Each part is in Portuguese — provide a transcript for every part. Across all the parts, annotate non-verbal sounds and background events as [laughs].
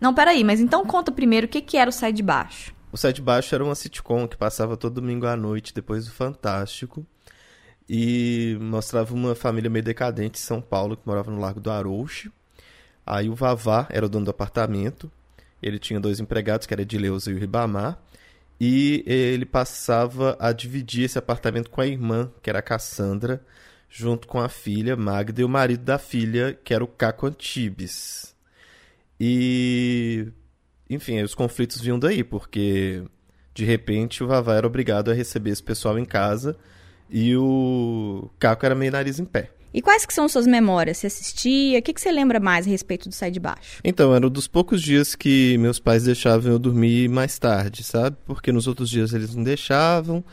Não, peraí, mas então conta primeiro o que, que era o Sai de Baixo. O Sai de Baixo era uma sitcom que passava todo domingo à noite, depois do Fantástico. E mostrava uma família meio decadente em São Paulo, que morava no Largo do Arouche. Aí o Vavá era o dono do apartamento. Ele tinha dois empregados, que era Edileuza e o Ribamar. E ele passava a dividir esse apartamento com a irmã, que era a Cassandra, junto com a filha, Magda, e o marido da filha, que era o Caco Antibes. E, enfim, os conflitos vinham daí, porque de repente o Vavá era obrigado a receber esse pessoal em casa e o Caco era meio nariz em pé. E quais que são suas memórias? Você assistia? O que, que você lembra mais a respeito do Sai de Baixo? Então, era um dos poucos dias que meus pais deixavam eu dormir mais tarde, sabe? Porque nos outros dias eles não deixavam.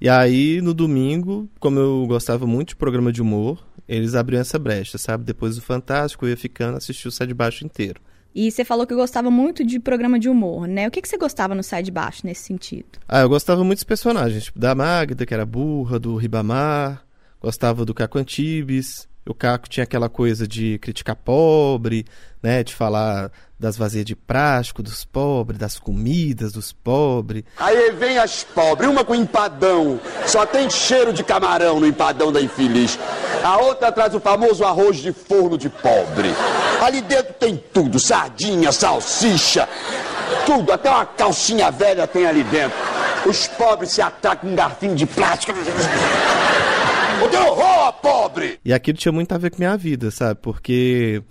E aí, no domingo, como eu gostava muito de programa de humor, eles abriam essa brecha, sabe? Depois do Fantástico, eu ia ficando, assistir o Sai de Baixo inteiro. E você falou que gostava muito de programa de humor, né? O que, que você gostava no Sai de Baixo nesse sentido? Ah, eu gostava muito dos personagens, tipo da Magda, que era burra, do Ribamar, gostava do Caco Antibes. O Caco tinha aquela coisa de criticar pobre, né, de falar das vazias de plástico dos pobres, das comidas dos pobres. Aí vem as pobres, uma com empadão, só tem cheiro de camarão no empadão da infeliz. A outra traz o famoso arroz de forno de pobre. Ali dentro tem tudo, sardinha, salsicha, tudo, até uma calcinha velha tem ali dentro. Os pobres se atracam com um garfinho de plástico. [laughs] O que horror, pobre! E aquilo tinha muito a ver com minha vida, sabe? Porque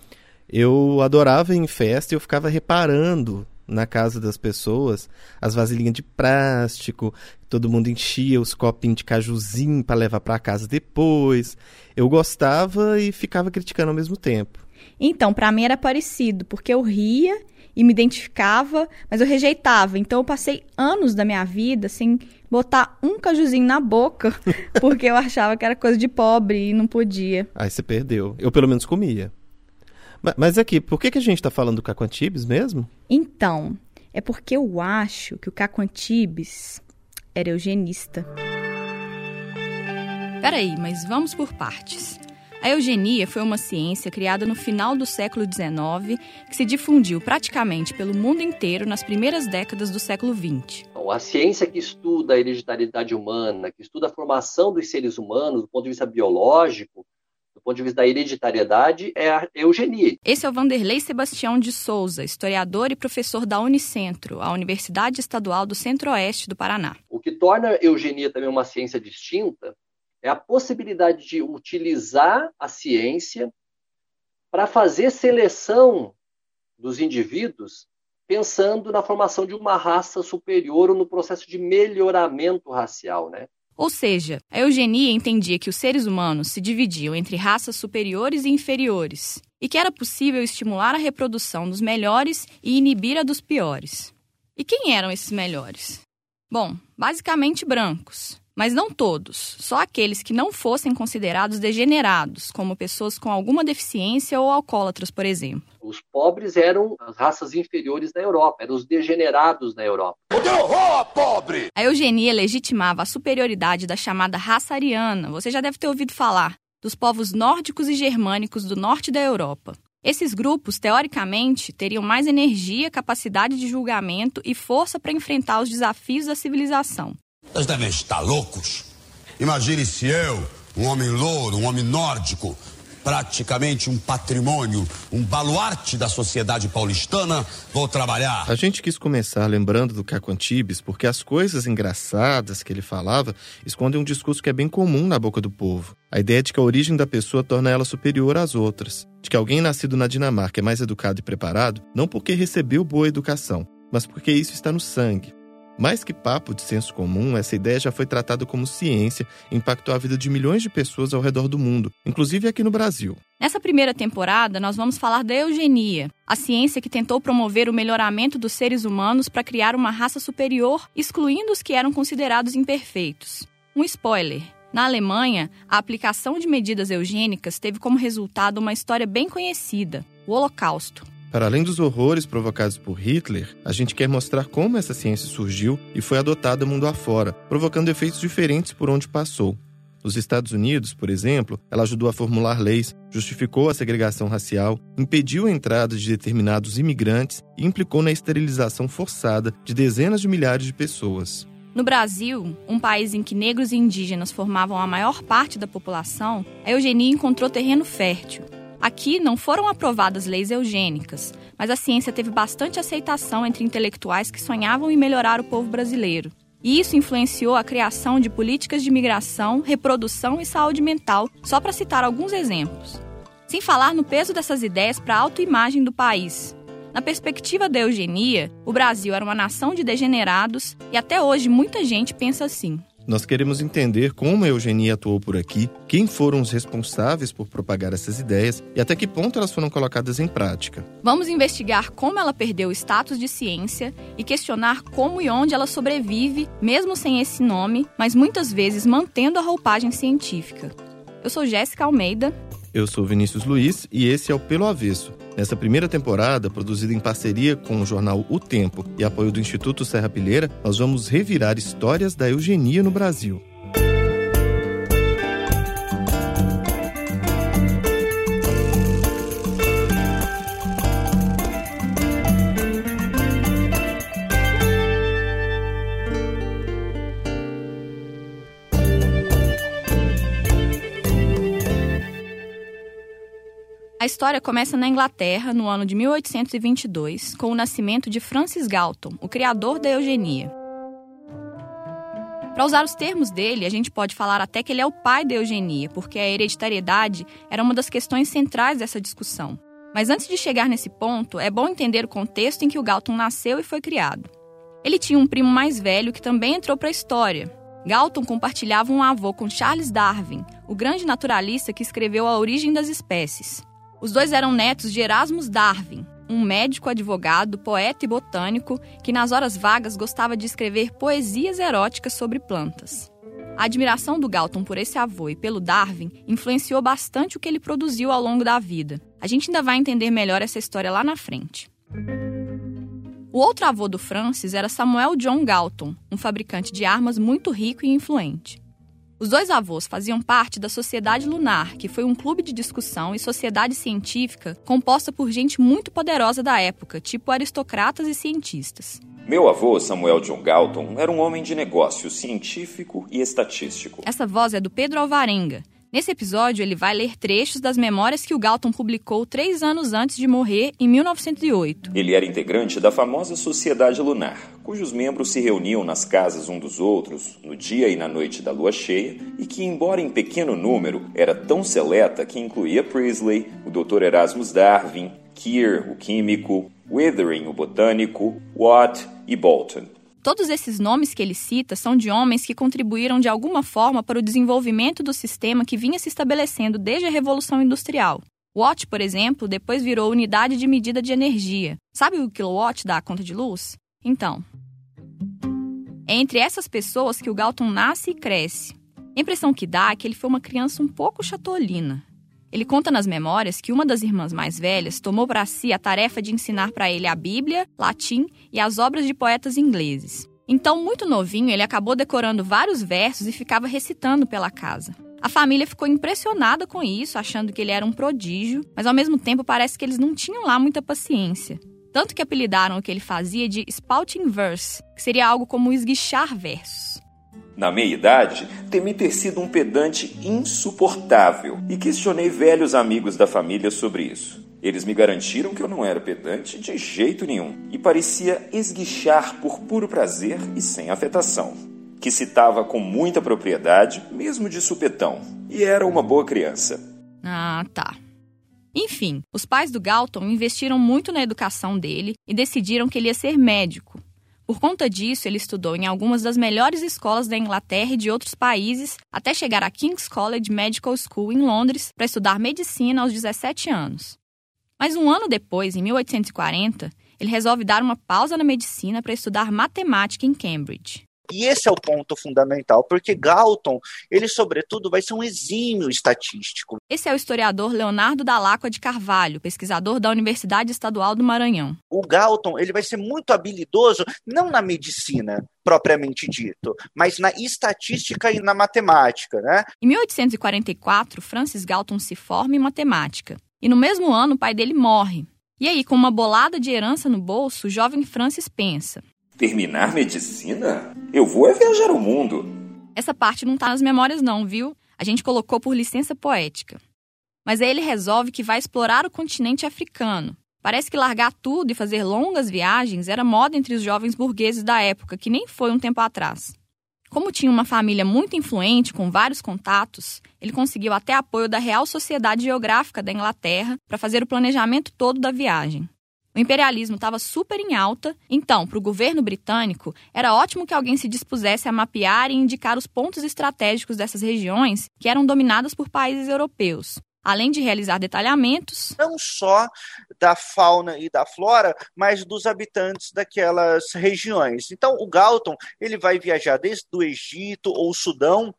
eu adorava ir em festa e eu ficava reparando na casa das pessoas as vasilhinhas de plástico, todo mundo enchia os copinhos de cajuzinho para levar para casa depois. Eu gostava e ficava criticando ao mesmo tempo. Então, para mim era parecido, porque eu ria e me identificava, mas eu rejeitava. Então eu passei anos da minha vida sem botar um cajuzinho na boca, [laughs] porque eu achava que era coisa de pobre e não podia. Aí você perdeu. Eu pelo menos comia. Mas aqui, por que, que a gente está falando do Caco Antibes mesmo? Então, é porque eu acho que o Caco Antibes era eugenista. Peraí, mas vamos por partes. A eugenia foi uma ciência criada no final do século XIX que se difundiu praticamente pelo mundo inteiro nas primeiras décadas do século XX. A ciência que estuda a hereditariedade humana, que estuda a formação dos seres humanos do ponto de vista biológico, ponto de vista da hereditariedade, é a eugenia. Esse é o Vanderlei Sebastião de Souza, historiador e professor da Unicentro, a Universidade Estadual do Centro-Oeste do Paraná. O que torna a eugenia também uma ciência distinta é a possibilidade de utilizar a ciência para fazer seleção dos indivíduos pensando na formação de uma raça superior ou no processo de melhoramento racial, né? Ou seja, a eugenia entendia que os seres humanos se dividiam entre raças superiores e inferiores, e que era possível estimular a reprodução dos melhores e inibir a dos piores. E quem eram esses melhores? Bom, basicamente brancos, mas não todos, só aqueles que não fossem considerados degenerados, como pessoas com alguma deficiência ou alcoólatras, por exemplo. Os pobres eram as raças inferiores da Europa, eram os degenerados na Europa. O que horror, pobre! A eugenia legitimava a superioridade da chamada raça ariana, você já deve ter ouvido falar, dos povos nórdicos e germânicos do norte da Europa. Esses grupos, teoricamente, teriam mais energia, capacidade de julgamento e força para enfrentar os desafios da civilização. Vocês devem estar loucos. Imagine se eu, um homem louro, um homem nórdico, praticamente um patrimônio, um baluarte da sociedade paulistana, vou trabalhar. A gente quis começar lembrando do Caco Antibes porque as coisas engraçadas que ele falava escondem um discurso que é bem comum na boca do povo. A ideia de que a origem da pessoa torna ela superior às outras. De que alguém nascido na Dinamarca é mais educado e preparado, não porque recebeu boa educação, mas porque isso está no sangue. Mais que papo de senso comum, essa ideia já foi tratada como ciência impactou a vida de milhões de pessoas ao redor do mundo, inclusive aqui no Brasil. Nessa primeira temporada, nós vamos falar da eugenia, a ciência que tentou promover o melhoramento dos seres humanos para criar uma raça superior, excluindo os que eram considerados imperfeitos. Um spoiler: na Alemanha, a aplicação de medidas eugênicas teve como resultado uma história bem conhecida: o Holocausto. Para além dos horrores provocados por Hitler, a gente quer mostrar como essa ciência surgiu e foi adotada mundo afora, provocando efeitos diferentes por onde passou. Nos Estados Unidos, por exemplo, ela ajudou a formular leis, justificou a segregação racial, impediu a entrada de determinados imigrantes e implicou na esterilização forçada de dezenas de milhares de pessoas. No Brasil, um país em que negros e indígenas formavam a maior parte da população, a eugenia encontrou terreno fértil. Aqui não foram aprovadas leis eugênicas, mas a ciência teve bastante aceitação entre intelectuais que sonhavam em melhorar o povo brasileiro. E isso influenciou a criação de políticas de migração, reprodução e saúde mental, só para citar alguns exemplos. Sem falar no peso dessas ideias para a autoimagem do país, na perspectiva da eugenia, o Brasil era uma nação de degenerados e até hoje muita gente pensa assim. Nós queremos entender como a eugenia atuou por aqui, quem foram os responsáveis por propagar essas ideias e até que ponto elas foram colocadas em prática. Vamos investigar como ela perdeu o status de ciência e questionar como e onde ela sobrevive, mesmo sem esse nome, mas muitas vezes mantendo a roupagem científica. Eu sou Jéssica Almeida. Eu sou Vinícius Luiz e esse é o Pelo Avesso Nessa primeira temporada, produzida em parceria com o jornal O Tempo e apoio do Instituto Serra Pilheira, nós vamos revirar histórias da eugenia no Brasil. História começa na Inglaterra, no ano de 1822, com o nascimento de Francis Galton, o criador da eugenia. Para usar os termos dele, a gente pode falar até que ele é o pai da eugenia, porque a hereditariedade era uma das questões centrais dessa discussão. Mas antes de chegar nesse ponto, é bom entender o contexto em que o Galton nasceu e foi criado. Ele tinha um primo mais velho que também entrou para a história. Galton compartilhava um avô com Charles Darwin, o grande naturalista que escreveu A Origem das Espécies. Os dois eram netos de Erasmus Darwin, um médico, advogado, poeta e botânico que nas horas vagas gostava de escrever poesias eróticas sobre plantas. A admiração do Galton por esse avô e pelo Darwin influenciou bastante o que ele produziu ao longo da vida. A gente ainda vai entender melhor essa história lá na frente. O outro avô do Francis era Samuel John Galton, um fabricante de armas muito rico e influente. Os dois avós faziam parte da Sociedade Lunar, que foi um clube de discussão e sociedade científica composta por gente muito poderosa da época, tipo aristocratas e cientistas. Meu avô, Samuel John Galton, era um homem de negócio científico e estatístico. Essa voz é do Pedro Alvarenga, Nesse episódio, ele vai ler trechos das memórias que o Galton publicou três anos antes de morrer, em 1908. Ele era integrante da famosa Sociedade Lunar, cujos membros se reuniam nas casas um dos outros, no dia e na noite da lua cheia, e que, embora em pequeno número, era tão seleta que incluía Priestley, o Dr. Erasmus Darwin, Keir, o químico, Withering, o botânico, Watt e Bolton. Todos esses nomes que ele cita são de homens que contribuíram de alguma forma para o desenvolvimento do sistema que vinha se estabelecendo desde a Revolução Industrial. Watt, por exemplo, depois virou unidade de medida de energia. Sabe o kilowatt da conta de luz? Então. É entre essas pessoas que o Galton nasce e cresce. A impressão que dá é que ele foi uma criança um pouco chatolina. Ele conta nas memórias que uma das irmãs mais velhas tomou para si a tarefa de ensinar para ele a Bíblia, latim e as obras de poetas ingleses. Então, muito novinho, ele acabou decorando vários versos e ficava recitando pela casa. A família ficou impressionada com isso, achando que ele era um prodígio, mas ao mesmo tempo parece que eles não tinham lá muita paciência. Tanto que apelidaram o que ele fazia de spouting verse, que seria algo como esguichar versos. Na meia-idade, temi ter sido um pedante insuportável e questionei velhos amigos da família sobre isso. Eles me garantiram que eu não era pedante de jeito nenhum e parecia esguichar por puro prazer e sem afetação. Que citava com muita propriedade, mesmo de supetão, e era uma boa criança. Ah, tá. Enfim, os pais do Galton investiram muito na educação dele e decidiram que ele ia ser médico, por conta disso, ele estudou em algumas das melhores escolas da Inglaterra e de outros países, até chegar à King's College Medical School em Londres para estudar medicina aos 17 anos. Mas um ano depois, em 1840, ele resolve dar uma pausa na medicina para estudar matemática em Cambridge. E esse é o ponto fundamental, porque Galton, ele sobretudo vai ser um exímio estatístico. Esse é o historiador Leonardo Dalacqua de Carvalho, pesquisador da Universidade Estadual do Maranhão. O Galton, ele vai ser muito habilidoso não na medicina propriamente dito, mas na estatística e na matemática, né? Em 1844, Francis Galton se forma em matemática. E no mesmo ano, o pai dele morre. E aí, com uma bolada de herança no bolso, o jovem Francis pensa: Terminar medicina? Eu vou é viajar o mundo. Essa parte não tá nas memórias, não, viu? A gente colocou por licença poética. Mas aí ele resolve que vai explorar o continente africano. Parece que largar tudo e fazer longas viagens era moda entre os jovens burgueses da época, que nem foi um tempo atrás. Como tinha uma família muito influente, com vários contatos, ele conseguiu até apoio da Real Sociedade Geográfica da Inglaterra para fazer o planejamento todo da viagem. O imperialismo estava super em alta, então, para o governo britânico, era ótimo que alguém se dispusesse a mapear e indicar os pontos estratégicos dessas regiões que eram dominadas por países europeus, além de realizar detalhamentos. Não só da fauna e da flora, mas dos habitantes daquelas regiões. Então, o Galton ele vai viajar desde o Egito ou Sudão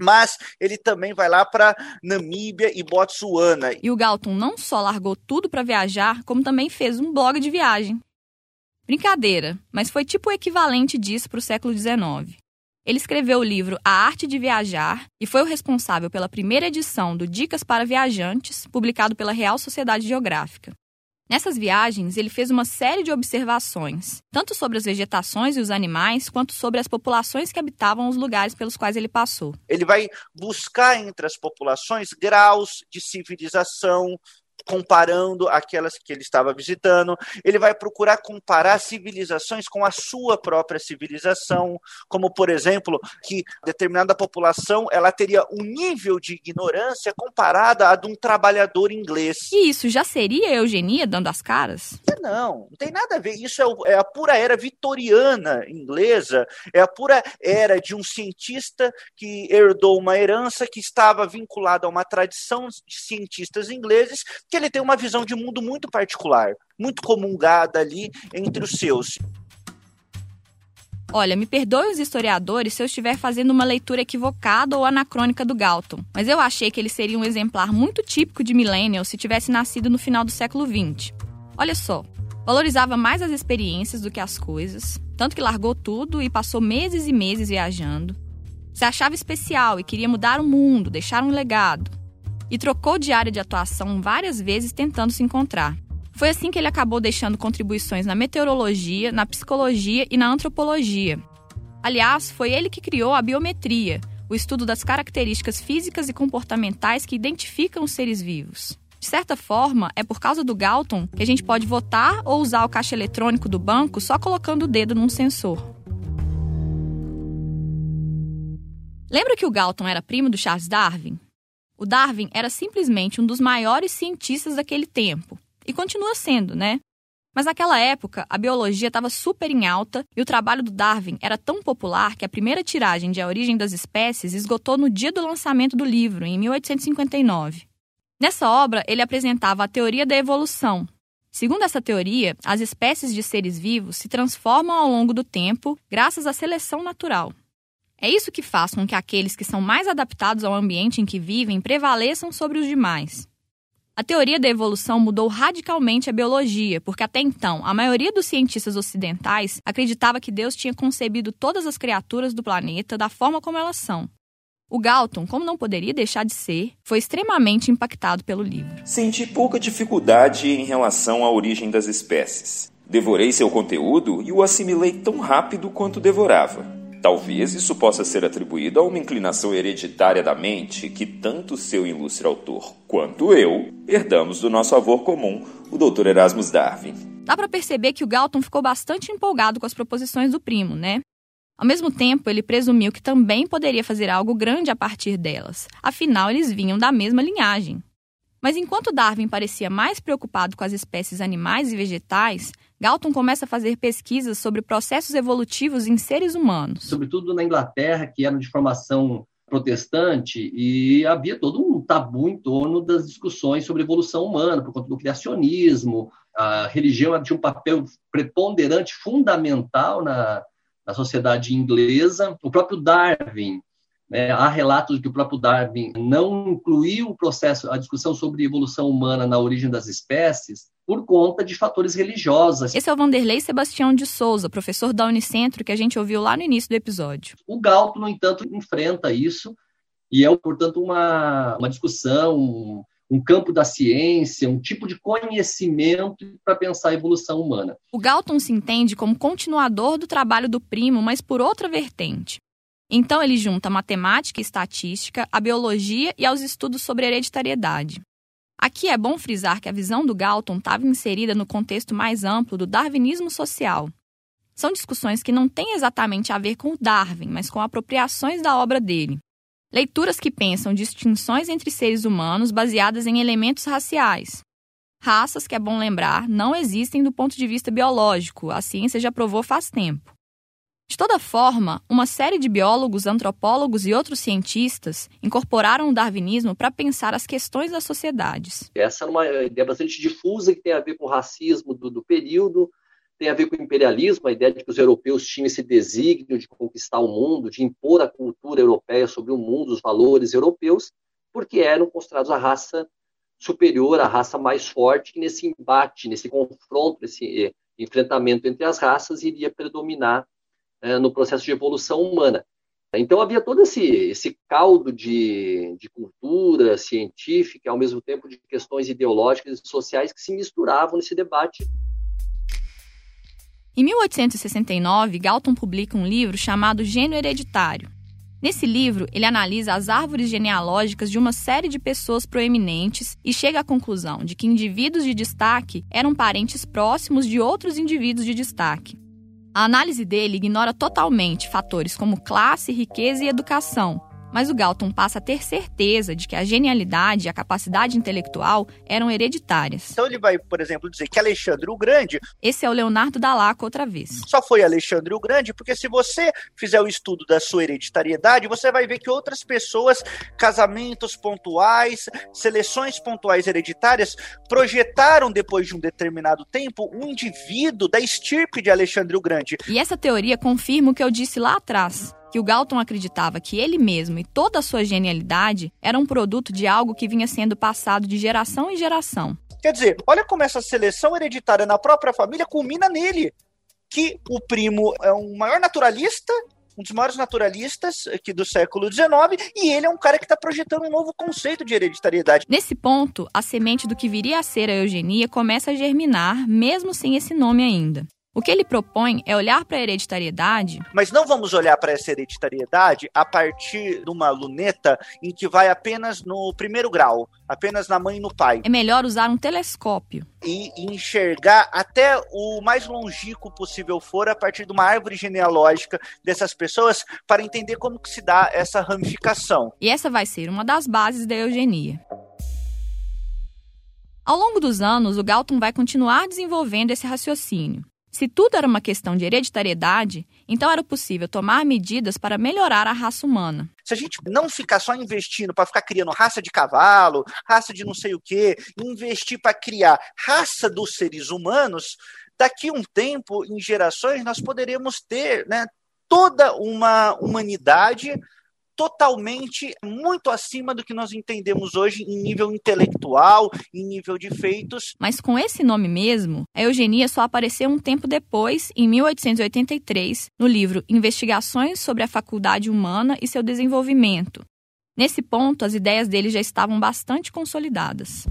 mas ele também vai lá para Namíbia e Botsuana. E o Galton não só largou tudo para viajar, como também fez um blog de viagem. Brincadeira, mas foi tipo o equivalente disso para o século XIX. Ele escreveu o livro A Arte de Viajar e foi o responsável pela primeira edição do Dicas para Viajantes, publicado pela Real Sociedade Geográfica. Nessas viagens, ele fez uma série de observações, tanto sobre as vegetações e os animais, quanto sobre as populações que habitavam os lugares pelos quais ele passou. Ele vai buscar entre as populações graus de civilização, comparando aquelas que ele estava visitando. Ele vai procurar comparar civilizações com a sua própria civilização, como por exemplo, que determinada população ela teria um nível de ignorância comparada a de um trabalhador inglês. E isso já seria eugenia dando as caras? Não, não tem nada a ver. Isso é, é a pura era vitoriana inglesa, é a pura era de um cientista que herdou uma herança que estava vinculada a uma tradição de cientistas ingleses que ele tem uma visão de mundo muito particular, muito comungada ali entre os seus. Olha, me perdoe os historiadores se eu estiver fazendo uma leitura equivocada ou anacrônica do Galton, mas eu achei que ele seria um exemplar muito típico de millennial se tivesse nascido no final do século XX. Olha só, valorizava mais as experiências do que as coisas, tanto que largou tudo e passou meses e meses viajando. Se achava especial e queria mudar o mundo, deixar um legado e trocou de área de atuação várias vezes tentando se encontrar. Foi assim que ele acabou deixando contribuições na meteorologia, na psicologia e na antropologia. Aliás, foi ele que criou a biometria, o estudo das características físicas e comportamentais que identificam os seres vivos. De certa forma, é por causa do Galton que a gente pode votar ou usar o caixa eletrônico do banco só colocando o dedo num sensor. Lembra que o Galton era primo do Charles Darwin? O Darwin era simplesmente um dos maiores cientistas daquele tempo. E continua sendo, né? Mas naquela época, a biologia estava super em alta e o trabalho do Darwin era tão popular que a primeira tiragem de A Origem das Espécies esgotou no dia do lançamento do livro, em 1859. Nessa obra, ele apresentava a teoria da evolução. Segundo essa teoria, as espécies de seres vivos se transformam ao longo do tempo graças à seleção natural. É isso que faz com que aqueles que são mais adaptados ao ambiente em que vivem prevaleçam sobre os demais. A teoria da evolução mudou radicalmente a biologia, porque até então a maioria dos cientistas ocidentais acreditava que Deus tinha concebido todas as criaturas do planeta da forma como elas são. O Galton, como não poderia deixar de ser, foi extremamente impactado pelo livro. Senti pouca dificuldade em relação à origem das espécies. Devorei seu conteúdo e o assimilei tão rápido quanto devorava. Talvez isso possa ser atribuído a uma inclinação hereditária da mente que tanto seu ilustre autor quanto eu herdamos do nosso avô comum, o Dr. Erasmus Darwin. Dá para perceber que o Galton ficou bastante empolgado com as proposições do primo, né? Ao mesmo tempo, ele presumiu que também poderia fazer algo grande a partir delas, afinal, eles vinham da mesma linhagem. Mas enquanto Darwin parecia mais preocupado com as espécies animais e vegetais, Galton começa a fazer pesquisas sobre processos evolutivos em seres humanos. Sobretudo na Inglaterra, que era de formação protestante, e havia todo um tabu em torno das discussões sobre evolução humana, por conta do criacionismo. A religião tinha um papel preponderante, fundamental na, da sociedade inglesa. O próprio Darwin, né, há relatos de que o próprio Darwin não incluiu o processo, a discussão sobre evolução humana na origem das espécies, por conta de fatores religiosos. Esse é o Vanderlei Sebastião de Souza, professor da Unicentro, que a gente ouviu lá no início do episódio. O Galto, no entanto, enfrenta isso e é, portanto, uma, uma discussão, um campo da ciência, um tipo de conhecimento para pensar a evolução humana. O Galton se entende como continuador do trabalho do primo, mas por outra vertente. Então ele junta matemática e estatística, a biologia e aos estudos sobre hereditariedade. Aqui é bom frisar que a visão do Galton estava inserida no contexto mais amplo do darwinismo social. São discussões que não têm exatamente a ver com Darwin, mas com apropriações da obra dele. Leituras que pensam distinções entre seres humanos baseadas em elementos raciais. Raças, que é bom lembrar, não existem do ponto de vista biológico, a ciência já provou faz tempo. De toda forma, uma série de biólogos, antropólogos e outros cientistas incorporaram o darwinismo para pensar as questões das sociedades. Essa é uma ideia bastante difusa que tem a ver com o racismo do, do período, tem a ver com o imperialismo, a ideia de que os europeus tinham esse desígnio de conquistar o mundo, de impor a cultura europeia sobre o mundo, os valores europeus, porque eram considerados a raça superior, a raça mais forte, que nesse embate, nesse confronto, nesse eh, enfrentamento entre as raças, iria predominar eh, no processo de evolução humana. Então havia todo esse, esse caldo de, de cultura científica, ao mesmo tempo de questões ideológicas e sociais que se misturavam nesse debate em 1869, Galton publica um livro chamado Gênio Hereditário. Nesse livro, ele analisa as árvores genealógicas de uma série de pessoas proeminentes e chega à conclusão de que indivíduos de destaque eram parentes próximos de outros indivíduos de destaque. A análise dele ignora totalmente fatores como classe, riqueza e educação, mas o Galton passa a ter certeza de que a genialidade e a capacidade intelectual eram hereditárias. Então ele vai, por exemplo, dizer que Alexandre o Grande. Esse é o Leonardo Dalaco outra vez. Só foi Alexandre o Grande, porque se você fizer o estudo da sua hereditariedade, você vai ver que outras pessoas, casamentos pontuais, seleções pontuais hereditárias, projetaram depois de um determinado tempo um indivíduo da estirpe de Alexandre o Grande. E essa teoria confirma o que eu disse lá atrás que o Galton acreditava que ele mesmo e toda a sua genialidade eram um produto de algo que vinha sendo passado de geração em geração. Quer dizer, olha como essa seleção hereditária na própria família culmina nele. Que o primo é um maior naturalista, um dos maiores naturalistas aqui do século XIX, e ele é um cara que está projetando um novo conceito de hereditariedade. Nesse ponto, a semente do que viria a ser a eugenia começa a germinar, mesmo sem esse nome ainda. O que ele propõe é olhar para a hereditariedade. Mas não vamos olhar para essa hereditariedade a partir de uma luneta em que vai apenas no primeiro grau, apenas na mãe e no pai. É melhor usar um telescópio. E enxergar até o mais longínquo possível for a partir de uma árvore genealógica dessas pessoas para entender como que se dá essa ramificação. E essa vai ser uma das bases da eugenia. Ao longo dos anos, o Galton vai continuar desenvolvendo esse raciocínio. Se tudo era uma questão de hereditariedade, então era possível tomar medidas para melhorar a raça humana. Se a gente não ficar só investindo para ficar criando raça de cavalo, raça de não sei o quê, investir para criar raça dos seres humanos, daqui um tempo, em gerações, nós poderemos ter né, toda uma humanidade totalmente muito acima do que nós entendemos hoje em nível intelectual, em nível de feitos. Mas com esse nome mesmo, a eugenia só apareceu um tempo depois, em 1883, no livro Investigações sobre a Faculdade Humana e seu Desenvolvimento. Nesse ponto, as ideias dele já estavam bastante consolidadas.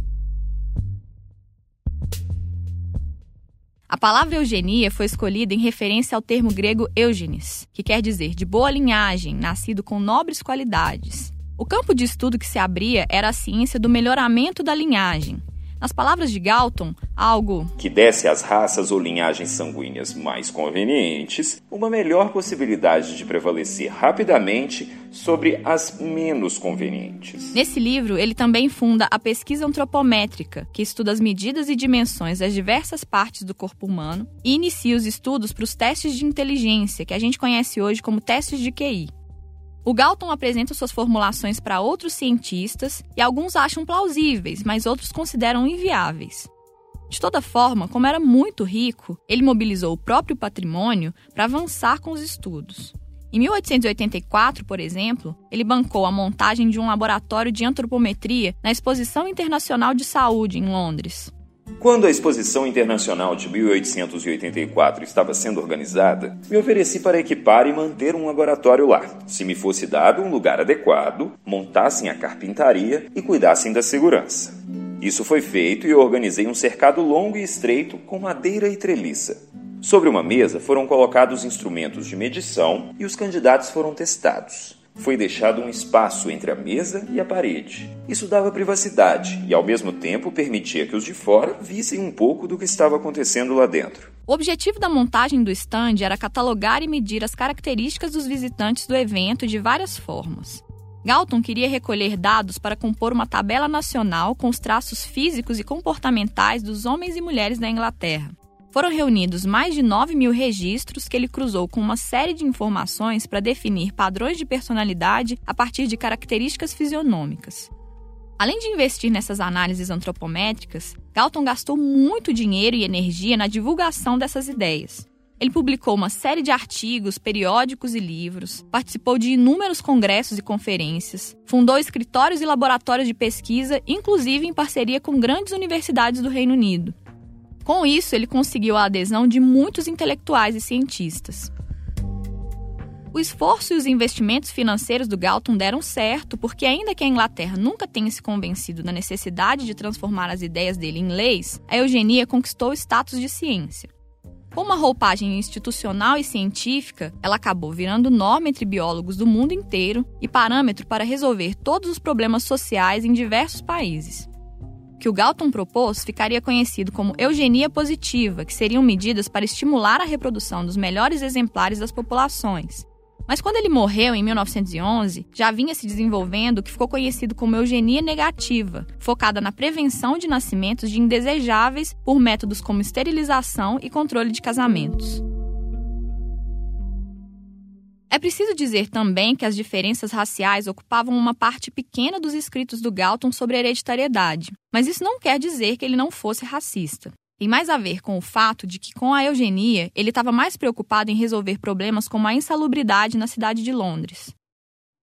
Palavra eugenia foi escolhida em referência ao termo grego eugenes, que quer dizer de boa linhagem, nascido com nobres qualidades. O campo de estudo que se abria era a ciência do melhoramento da linhagem, nas palavras de Galton, algo que desse às raças ou linhagens sanguíneas mais convenientes uma melhor possibilidade de prevalecer rapidamente sobre as menos convenientes. Nesse livro, ele também funda a pesquisa antropométrica, que estuda as medidas e dimensões das diversas partes do corpo humano, e inicia os estudos para os testes de inteligência, que a gente conhece hoje como testes de QI. O Galton apresenta suas formulações para outros cientistas e alguns acham plausíveis, mas outros consideram inviáveis. De toda forma, como era muito rico, ele mobilizou o próprio patrimônio para avançar com os estudos. Em 1884, por exemplo, ele bancou a montagem de um laboratório de antropometria na Exposição Internacional de Saúde, em Londres. Quando a Exposição Internacional de 1884 estava sendo organizada, me ofereci para equipar e manter um laboratório lá, se me fosse dado um lugar adequado, montassem a carpintaria e cuidassem da segurança. Isso foi feito e eu organizei um cercado longo e estreito com madeira e treliça. Sobre uma mesa foram colocados instrumentos de medição e os candidatos foram testados. Foi deixado um espaço entre a mesa e a parede. Isso dava privacidade e, ao mesmo tempo, permitia que os de fora vissem um pouco do que estava acontecendo lá dentro. O objetivo da montagem do stand era catalogar e medir as características dos visitantes do evento de várias formas. Galton queria recolher dados para compor uma tabela nacional com os traços físicos e comportamentais dos homens e mulheres da Inglaterra. Foram reunidos mais de 9 mil registros que ele cruzou com uma série de informações para definir padrões de personalidade a partir de características fisionômicas. Além de investir nessas análises antropométricas, Galton gastou muito dinheiro e energia na divulgação dessas ideias. Ele publicou uma série de artigos, periódicos e livros, participou de inúmeros congressos e conferências, fundou escritórios e laboratórios de pesquisa, inclusive em parceria com grandes universidades do Reino Unido. Com isso, ele conseguiu a adesão de muitos intelectuais e cientistas. O esforço e os investimentos financeiros do Galton deram certo, porque, ainda que a Inglaterra nunca tenha se convencido da necessidade de transformar as ideias dele em leis, a eugenia conquistou o status de ciência. Com uma roupagem institucional e científica, ela acabou virando norma entre biólogos do mundo inteiro e parâmetro para resolver todos os problemas sociais em diversos países. Que o Galton propôs ficaria conhecido como eugenia positiva, que seriam medidas para estimular a reprodução dos melhores exemplares das populações, mas quando ele morreu em 1911, já vinha se desenvolvendo o que ficou conhecido como eugenia negativa, focada na prevenção de nascimentos de indesejáveis por métodos como esterilização e controle de casamentos. É preciso dizer também que as diferenças raciais ocupavam uma parte pequena dos escritos do Galton sobre hereditariedade, mas isso não quer dizer que ele não fosse racista. Tem mais a ver com o fato de que, com a eugenia, ele estava mais preocupado em resolver problemas como a insalubridade na cidade de Londres.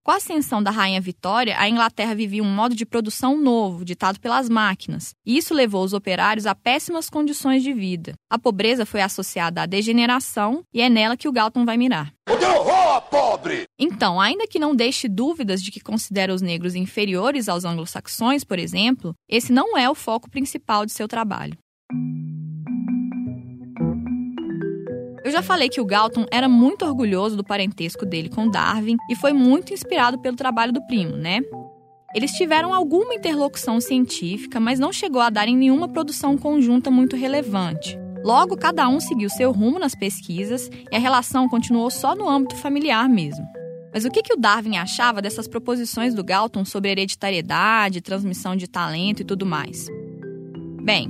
Com a ascensão da Rainha Vitória, a Inglaterra vivia um modo de produção novo, ditado pelas máquinas, e isso levou os operários a péssimas condições de vida. A pobreza foi associada à degeneração e é nela que o Galton vai mirar. O pobre! Então, ainda que não deixe dúvidas de que considera os negros inferiores aos anglo-saxões, por exemplo, esse não é o foco principal de seu trabalho. Eu já falei que o Galton era muito orgulhoso do parentesco dele com Darwin e foi muito inspirado pelo trabalho do primo, né? Eles tiveram alguma interlocução científica, mas não chegou a dar em nenhuma produção conjunta muito relevante. Logo, cada um seguiu seu rumo nas pesquisas e a relação continuou só no âmbito familiar mesmo. Mas o que, que o Darwin achava dessas proposições do Galton sobre hereditariedade, transmissão de talento e tudo mais? Bem,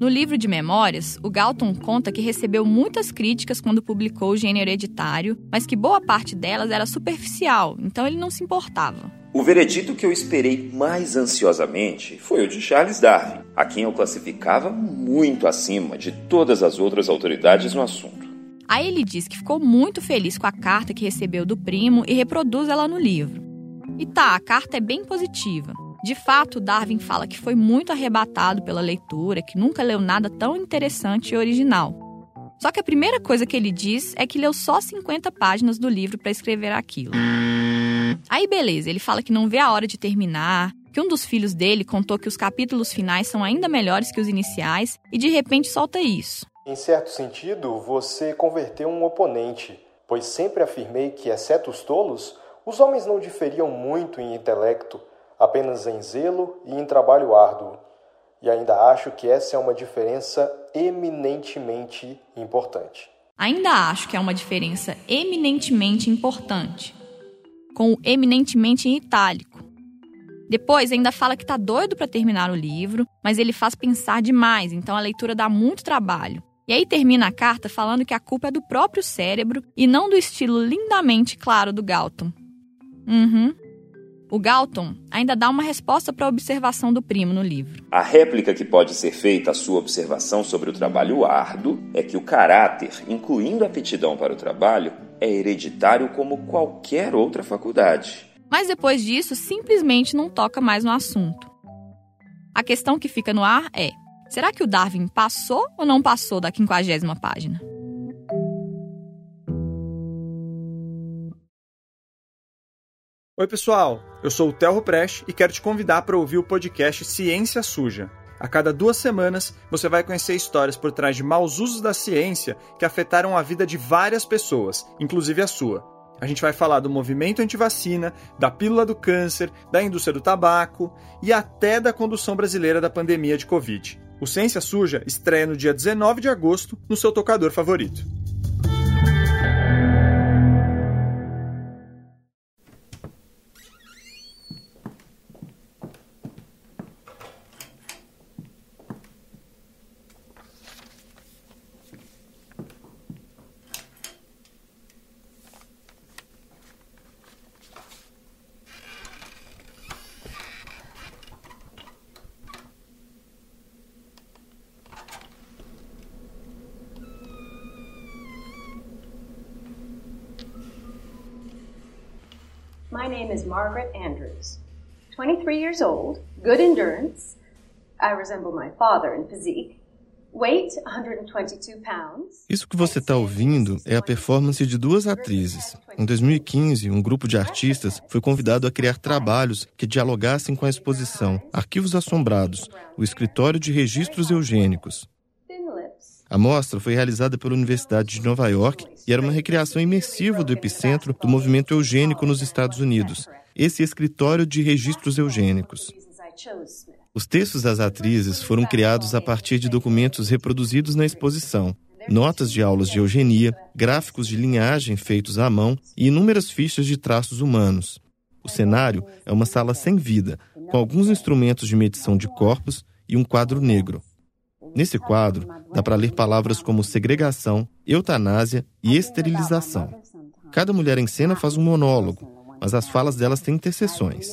no livro de memórias, o Galton conta que recebeu muitas críticas quando publicou o Gênio Hereditário, mas que boa parte delas era superficial, então ele não se importava. O veredito que eu esperei mais ansiosamente foi o de Charles Darwin, a quem eu classificava muito acima de todas as outras autoridades no assunto. Aí ele diz que ficou muito feliz com a carta que recebeu do primo e reproduz ela no livro. E tá, a carta é bem positiva. De fato, Darwin fala que foi muito arrebatado pela leitura, que nunca leu nada tão interessante e original. Só que a primeira coisa que ele diz é que leu só 50 páginas do livro para escrever aquilo. Aí, beleza, ele fala que não vê a hora de terminar, que um dos filhos dele contou que os capítulos finais são ainda melhores que os iniciais e de repente solta isso. Em certo sentido, você converteu um oponente, pois sempre afirmei que, exceto os tolos, os homens não diferiam muito em intelecto, apenas em zelo e em trabalho árduo. E ainda acho que essa é uma diferença eminentemente importante. Ainda acho que é uma diferença eminentemente importante, com o eminentemente em itálico. Depois ainda fala que tá doido para terminar o livro, mas ele faz pensar demais, então a leitura dá muito trabalho. E aí termina a carta falando que a culpa é do próprio cérebro e não do estilo lindamente claro do Galton. Uhum. O Galton ainda dá uma resposta para a observação do primo no livro. A réplica que pode ser feita à sua observação sobre o trabalho árduo é que o caráter, incluindo a aptidão para o trabalho, é hereditário como qualquer outra faculdade. Mas depois disso, simplesmente não toca mais no assunto. A questão que fica no ar é: será que o Darwin passou ou não passou da quinquagésima página? Oi, pessoal. Eu sou o Telro Prest e quero te convidar para ouvir o podcast Ciência Suja. A cada duas semanas, você vai conhecer histórias por trás de maus usos da ciência que afetaram a vida de várias pessoas, inclusive a sua. A gente vai falar do movimento antivacina, da pílula do câncer, da indústria do tabaco e até da condução brasileira da pandemia de Covid. O Ciência Suja estreia no dia 19 de agosto no seu tocador favorito. My name is Margaret Andrews. 23 years old, good endurance. I resemble my father in physique. Weight 122 pounds. Isso que você está ouvindo é a performance de duas atrizes. Em 2015, um grupo de artistas foi convidado a criar trabalhos que dialogassem com a exposição Arquivos Assombrados, o escritório de registros eugênicos. A mostra foi realizada pela Universidade de Nova York e era uma recriação imersiva do epicentro do movimento eugênico nos Estados Unidos, esse escritório de registros eugênicos. Os textos das atrizes foram criados a partir de documentos reproduzidos na exposição, notas de aulas de eugenia, gráficos de linhagem feitos à mão e inúmeras fichas de traços humanos. O cenário é uma sala sem vida, com alguns instrumentos de medição de corpos e um quadro negro. Nesse quadro, dá para ler palavras como segregação, eutanásia e esterilização. Cada mulher em cena faz um monólogo, mas as falas delas têm interseções.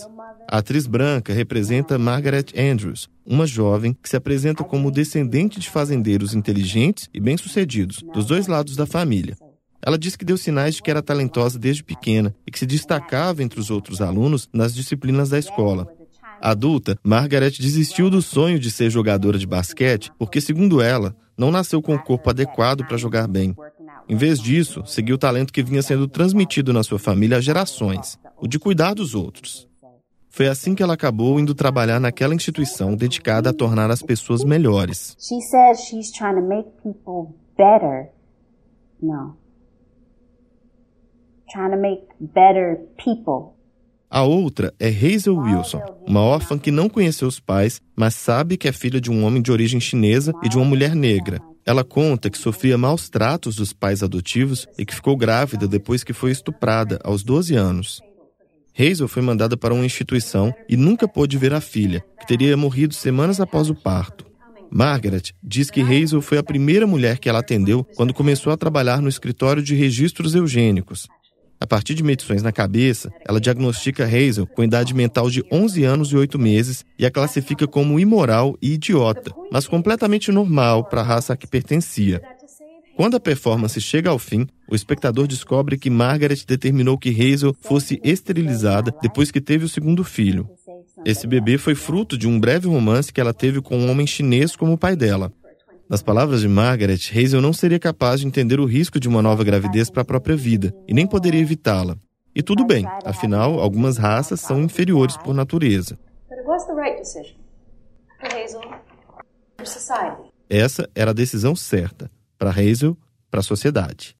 A atriz branca representa Margaret Andrews, uma jovem que se apresenta como descendente de fazendeiros inteligentes e bem-sucedidos, dos dois lados da família. Ela diz que deu sinais de que era talentosa desde pequena e que se destacava entre os outros alunos nas disciplinas da escola, Adulta, Margaret desistiu do sonho de ser jogadora de basquete porque, segundo ela, não nasceu com o corpo adequado para jogar bem. Em vez disso, seguiu o talento que vinha sendo transmitido na sua família há gerações, o de cuidar dos outros. Foi assim que ela acabou indo trabalhar naquela instituição dedicada a tornar as pessoas melhores. Trying to make better people. A outra é Hazel Wilson, uma órfã que não conheceu os pais, mas sabe que é filha de um homem de origem chinesa e de uma mulher negra. Ela conta que sofria maus tratos dos pais adotivos e que ficou grávida depois que foi estuprada, aos 12 anos. Hazel foi mandada para uma instituição e nunca pôde ver a filha, que teria morrido semanas após o parto. Margaret diz que Hazel foi a primeira mulher que ela atendeu quando começou a trabalhar no escritório de registros eugênicos. A partir de medições na cabeça, ela diagnostica Hazel com idade mental de 11 anos e 8 meses e a classifica como imoral e idiota, mas completamente normal para a raça a que pertencia. Quando a performance chega ao fim, o espectador descobre que Margaret determinou que Hazel fosse esterilizada depois que teve o segundo filho. Esse bebê foi fruto de um breve romance que ela teve com um homem chinês como pai dela. Nas palavras de Margaret, Hazel não seria capaz de entender o risco de uma nova gravidez para a própria vida e nem poderia evitá-la. E tudo bem, afinal, algumas raças são inferiores por natureza. Essa era a decisão certa para Hazel, para a sociedade.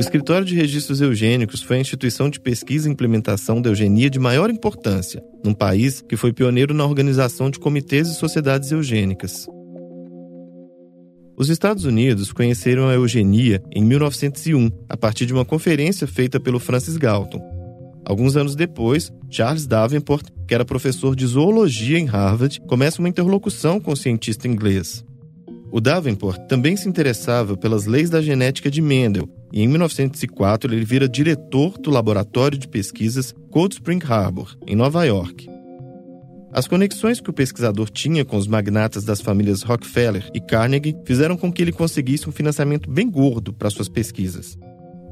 O Escritório de Registros Eugênicos foi a instituição de pesquisa e implementação da eugenia de maior importância, num país que foi pioneiro na organização de comitês e sociedades eugênicas. Os Estados Unidos conheceram a eugenia em 1901, a partir de uma conferência feita pelo Francis Galton. Alguns anos depois, Charles Davenport, que era professor de zoologia em Harvard, começa uma interlocução com o cientista inglês. O Davenport também se interessava pelas leis da genética de Mendel e em 1904 ele vira diretor do laboratório de pesquisas Cold Spring Harbor, em Nova York. As conexões que o pesquisador tinha com os magnatas das famílias Rockefeller e Carnegie fizeram com que ele conseguisse um financiamento bem gordo para suas pesquisas.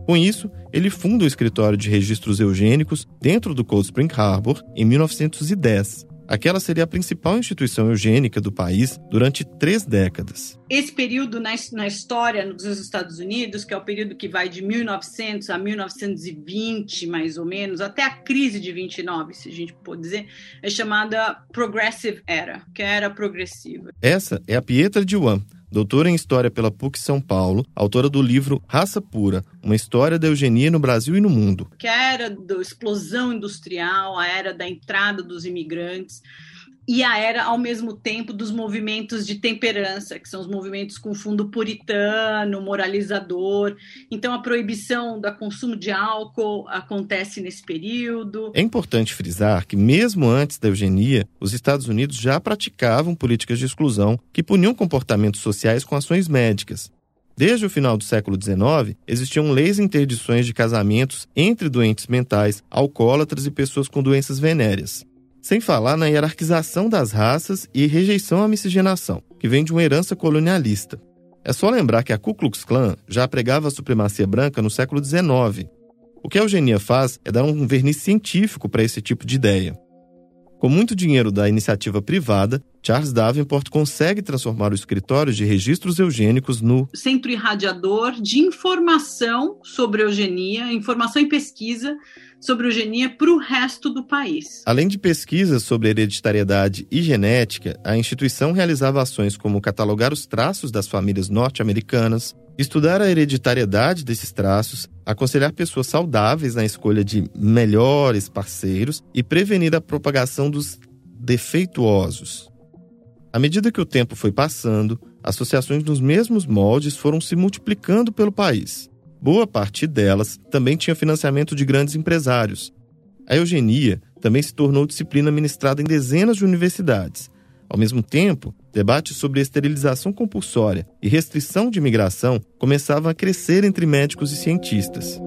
Com isso, ele funda o escritório de registros eugênicos dentro do Cold Spring Harbor em 1910 Aquela seria a principal instituição eugênica do país durante três décadas. Esse período na, na história dos Estados Unidos, que é o período que vai de 1900 a 1920, mais ou menos, até a crise de 29, se a gente pode dizer, é chamada Progressive Era, que é a era progressiva. Essa é a Pietra de Juan, doutora em História pela PUC São Paulo, autora do livro Raça Pura, uma história da eugenia no Brasil e no mundo. Que é a era da explosão industrial, a era da entrada dos imigrantes, e a era, ao mesmo tempo, dos movimentos de temperança, que são os movimentos com fundo puritano, moralizador. Então, a proibição do consumo de álcool acontece nesse período. É importante frisar que, mesmo antes da eugenia, os Estados Unidos já praticavam políticas de exclusão que puniam comportamentos sociais com ações médicas. Desde o final do século XIX, existiam leis e interdições de casamentos entre doentes mentais, alcoólatras e pessoas com doenças venéreas. Sem falar na hierarquização das raças e rejeição à miscigenação, que vem de uma herança colonialista. É só lembrar que a Ku Klux Klan já pregava a supremacia branca no século XIX. O que a eugenia faz é dar um verniz científico para esse tipo de ideia. Com muito dinheiro da iniciativa privada, Charles Davenport consegue transformar o escritório de registros eugênicos no centro irradiador de informação sobre eugenia, informação e pesquisa sobre eugenia para o resto do país. Além de pesquisas sobre hereditariedade e genética, a instituição realizava ações como catalogar os traços das famílias norte-americanas, estudar a hereditariedade desses traços, aconselhar pessoas saudáveis na escolha de melhores parceiros e prevenir a propagação dos defeituosos. À medida que o tempo foi passando, associações nos mesmos moldes foram se multiplicando pelo país. Boa parte delas também tinha financiamento de grandes empresários. A eugenia também se tornou disciplina ministrada em dezenas de universidades. Ao mesmo tempo, debates sobre esterilização compulsória e restrição de imigração começavam a crescer entre médicos e cientistas.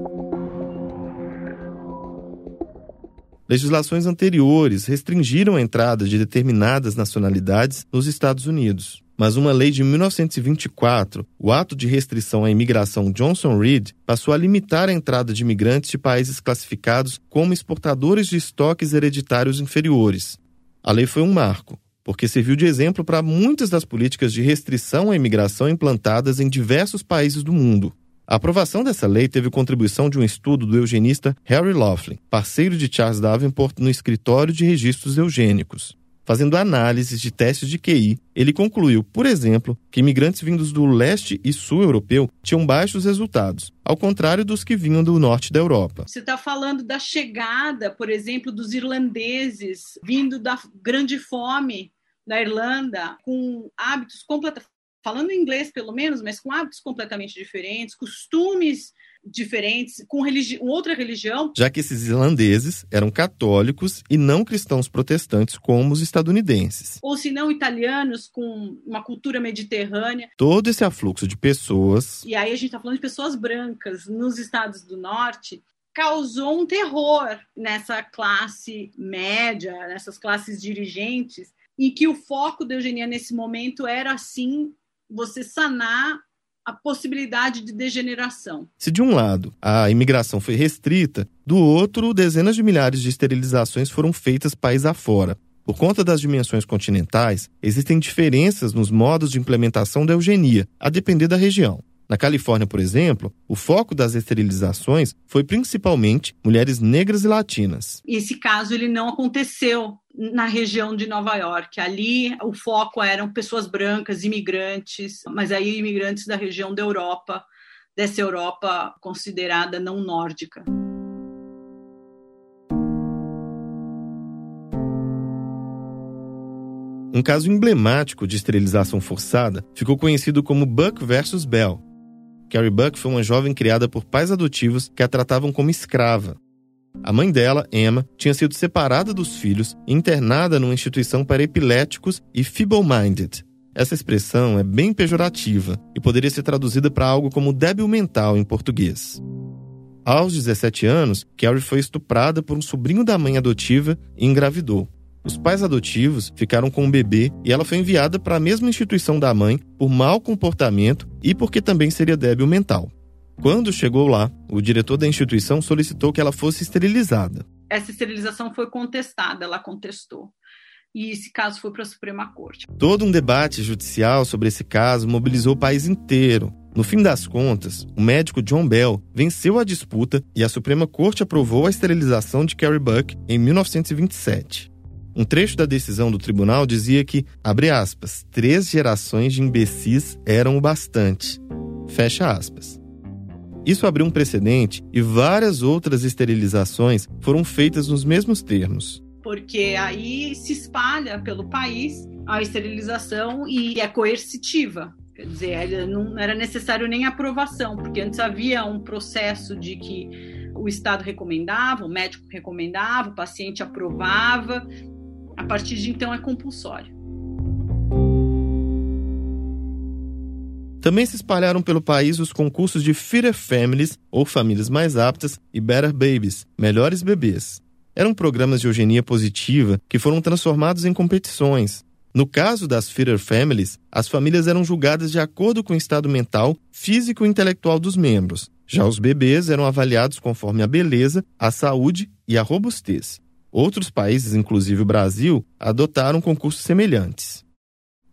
Legislações anteriores restringiram a entrada de determinadas nacionalidades nos Estados Unidos mas uma lei de 1924, o Ato de Restrição à Imigração Johnson Reed, passou a limitar a entrada de imigrantes de países classificados como exportadores de estoques hereditários inferiores. A lei foi um marco, porque serviu de exemplo para muitas das políticas de restrição à imigração implantadas em diversos países do mundo. A aprovação dessa lei teve contribuição de um estudo do eugenista Harry Laughlin, parceiro de Charles Davenport no escritório de registros eugênicos. Fazendo análises de testes de QI, ele concluiu, por exemplo, que imigrantes vindos do leste e sul europeu tinham baixos resultados, ao contrário dos que vinham do norte da Europa. Você está falando da chegada, por exemplo, dos irlandeses vindo da grande fome da Irlanda, com hábitos completamente falando inglês pelo menos, mas com hábitos completamente diferentes, costumes diferentes, com religi outra religião. Já que esses irlandeses eram católicos e não cristãos protestantes como os estadunidenses. Ou se não italianos com uma cultura mediterrânea. Todo esse afluxo de pessoas. E aí a gente está falando de pessoas brancas nos estados do norte causou um terror nessa classe média, nessas classes dirigentes, em que o foco da eugenia nesse momento era, assim, você sanar a possibilidade de degeneração. Se de um lado a imigração foi restrita, do outro, dezenas de milhares de esterilizações foram feitas país afora. Por conta das dimensões continentais, existem diferenças nos modos de implementação da eugenia, a depender da região. Na Califórnia, por exemplo, o foco das esterilizações foi principalmente mulheres negras e latinas. Esse caso ele não aconteceu na região de Nova York. Ali o foco eram pessoas brancas, imigrantes, mas aí imigrantes da região da Europa, dessa Europa considerada não nórdica. Um caso emblemático de esterilização forçada ficou conhecido como Buck versus Bell, Carrie Buck foi uma jovem criada por pais adotivos que a tratavam como escrava. A mãe dela, Emma, tinha sido separada dos filhos e internada numa instituição para epiléticos e feeble-minded. Essa expressão é bem pejorativa e poderia ser traduzida para algo como débil mental em português. Aos 17 anos, Carrie foi estuprada por um sobrinho da mãe adotiva e engravidou. Os pais adotivos ficaram com o bebê e ela foi enviada para a mesma instituição da mãe por mau comportamento e porque também seria débil mental. Quando chegou lá, o diretor da instituição solicitou que ela fosse esterilizada. Essa esterilização foi contestada, ela contestou e esse caso foi para a Suprema Corte. Todo um debate judicial sobre esse caso mobilizou o país inteiro. No fim das contas, o médico John Bell venceu a disputa e a Suprema Corte aprovou a esterilização de Carrie Buck em 1927. Um trecho da decisão do tribunal dizia que, abre aspas, três gerações de imbecis eram o bastante. Fecha aspas. Isso abriu um precedente e várias outras esterilizações foram feitas nos mesmos termos porque aí se espalha pelo país a esterilização e é coercitiva. Quer dizer, não era necessário nem aprovação, porque antes havia um processo de que o Estado recomendava, o médico recomendava, o paciente aprovava. A partir de então é compulsório. Também se espalharam pelo país os concursos de Fitter Families, ou Famílias Mais Aptas, e Better Babies, Melhores Bebês. Eram programas de eugenia positiva que foram transformados em competições. No caso das Feeder Families, as famílias eram julgadas de acordo com o estado mental, físico e intelectual dos membros. Já os bebês eram avaliados conforme a beleza, a saúde e a robustez. Outros países, inclusive o Brasil, adotaram concursos semelhantes.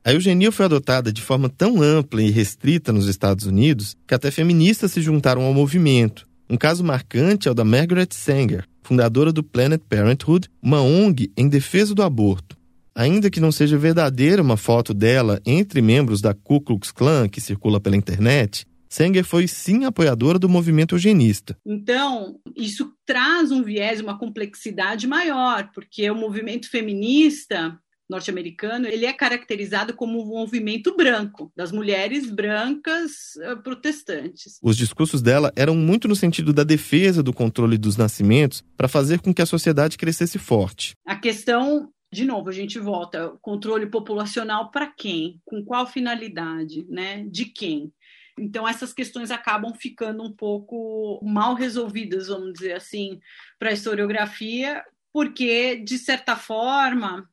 A eugenia foi adotada de forma tão ampla e restrita nos Estados Unidos que até feministas se juntaram ao movimento. Um caso marcante é o da Margaret Sanger, fundadora do Planet Parenthood, uma ONG em defesa do aborto. Ainda que não seja verdadeira uma foto dela entre membros da Ku Klux Klan que circula pela internet, Sanger foi sim apoiadora do movimento eugenista. Então, isso traz um viés, uma complexidade maior, porque o movimento feminista norte-americano, ele é caracterizado como um movimento branco, das mulheres brancas uh, protestantes. Os discursos dela eram muito no sentido da defesa do controle dos nascimentos para fazer com que a sociedade crescesse forte. A questão de novo, a gente volta, controle populacional para quem? Com qual finalidade, né? De quem? Então, essas questões acabam ficando um pouco mal resolvidas, vamos dizer assim, para a historiografia, porque, de certa forma,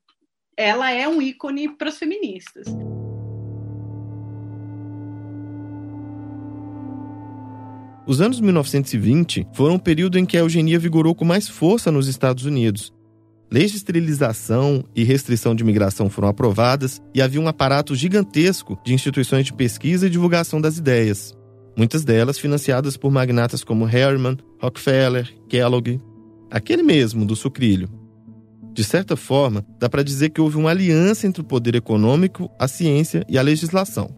ela é um ícone para as feministas. Os anos 1920 foram o período em que a eugenia vigorou com mais força nos Estados Unidos. Leis de esterilização e restrição de imigração foram aprovadas e havia um aparato gigantesco de instituições de pesquisa e divulgação das ideias. Muitas delas financiadas por magnatas como Harriman, Rockefeller, Kellogg, aquele mesmo do sucrilho. De certa forma, dá para dizer que houve uma aliança entre o poder econômico, a ciência e a legislação.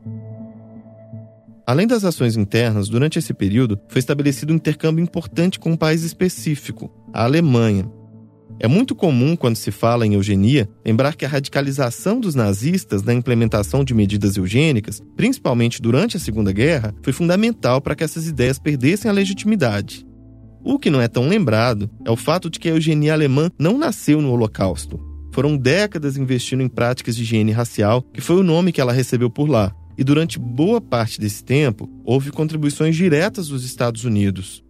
Além das ações internas, durante esse período foi estabelecido um intercâmbio importante com um país específico, a Alemanha. É muito comum, quando se fala em eugenia, lembrar que a radicalização dos nazistas na implementação de medidas eugênicas, principalmente durante a Segunda Guerra, foi fundamental para que essas ideias perdessem a legitimidade. O que não é tão lembrado é o fato de que a eugenia alemã não nasceu no Holocausto. Foram décadas investindo em práticas de higiene racial, que foi o nome que ela recebeu por lá. E durante boa parte desse tempo, houve contribuições diretas dos Estados Unidos.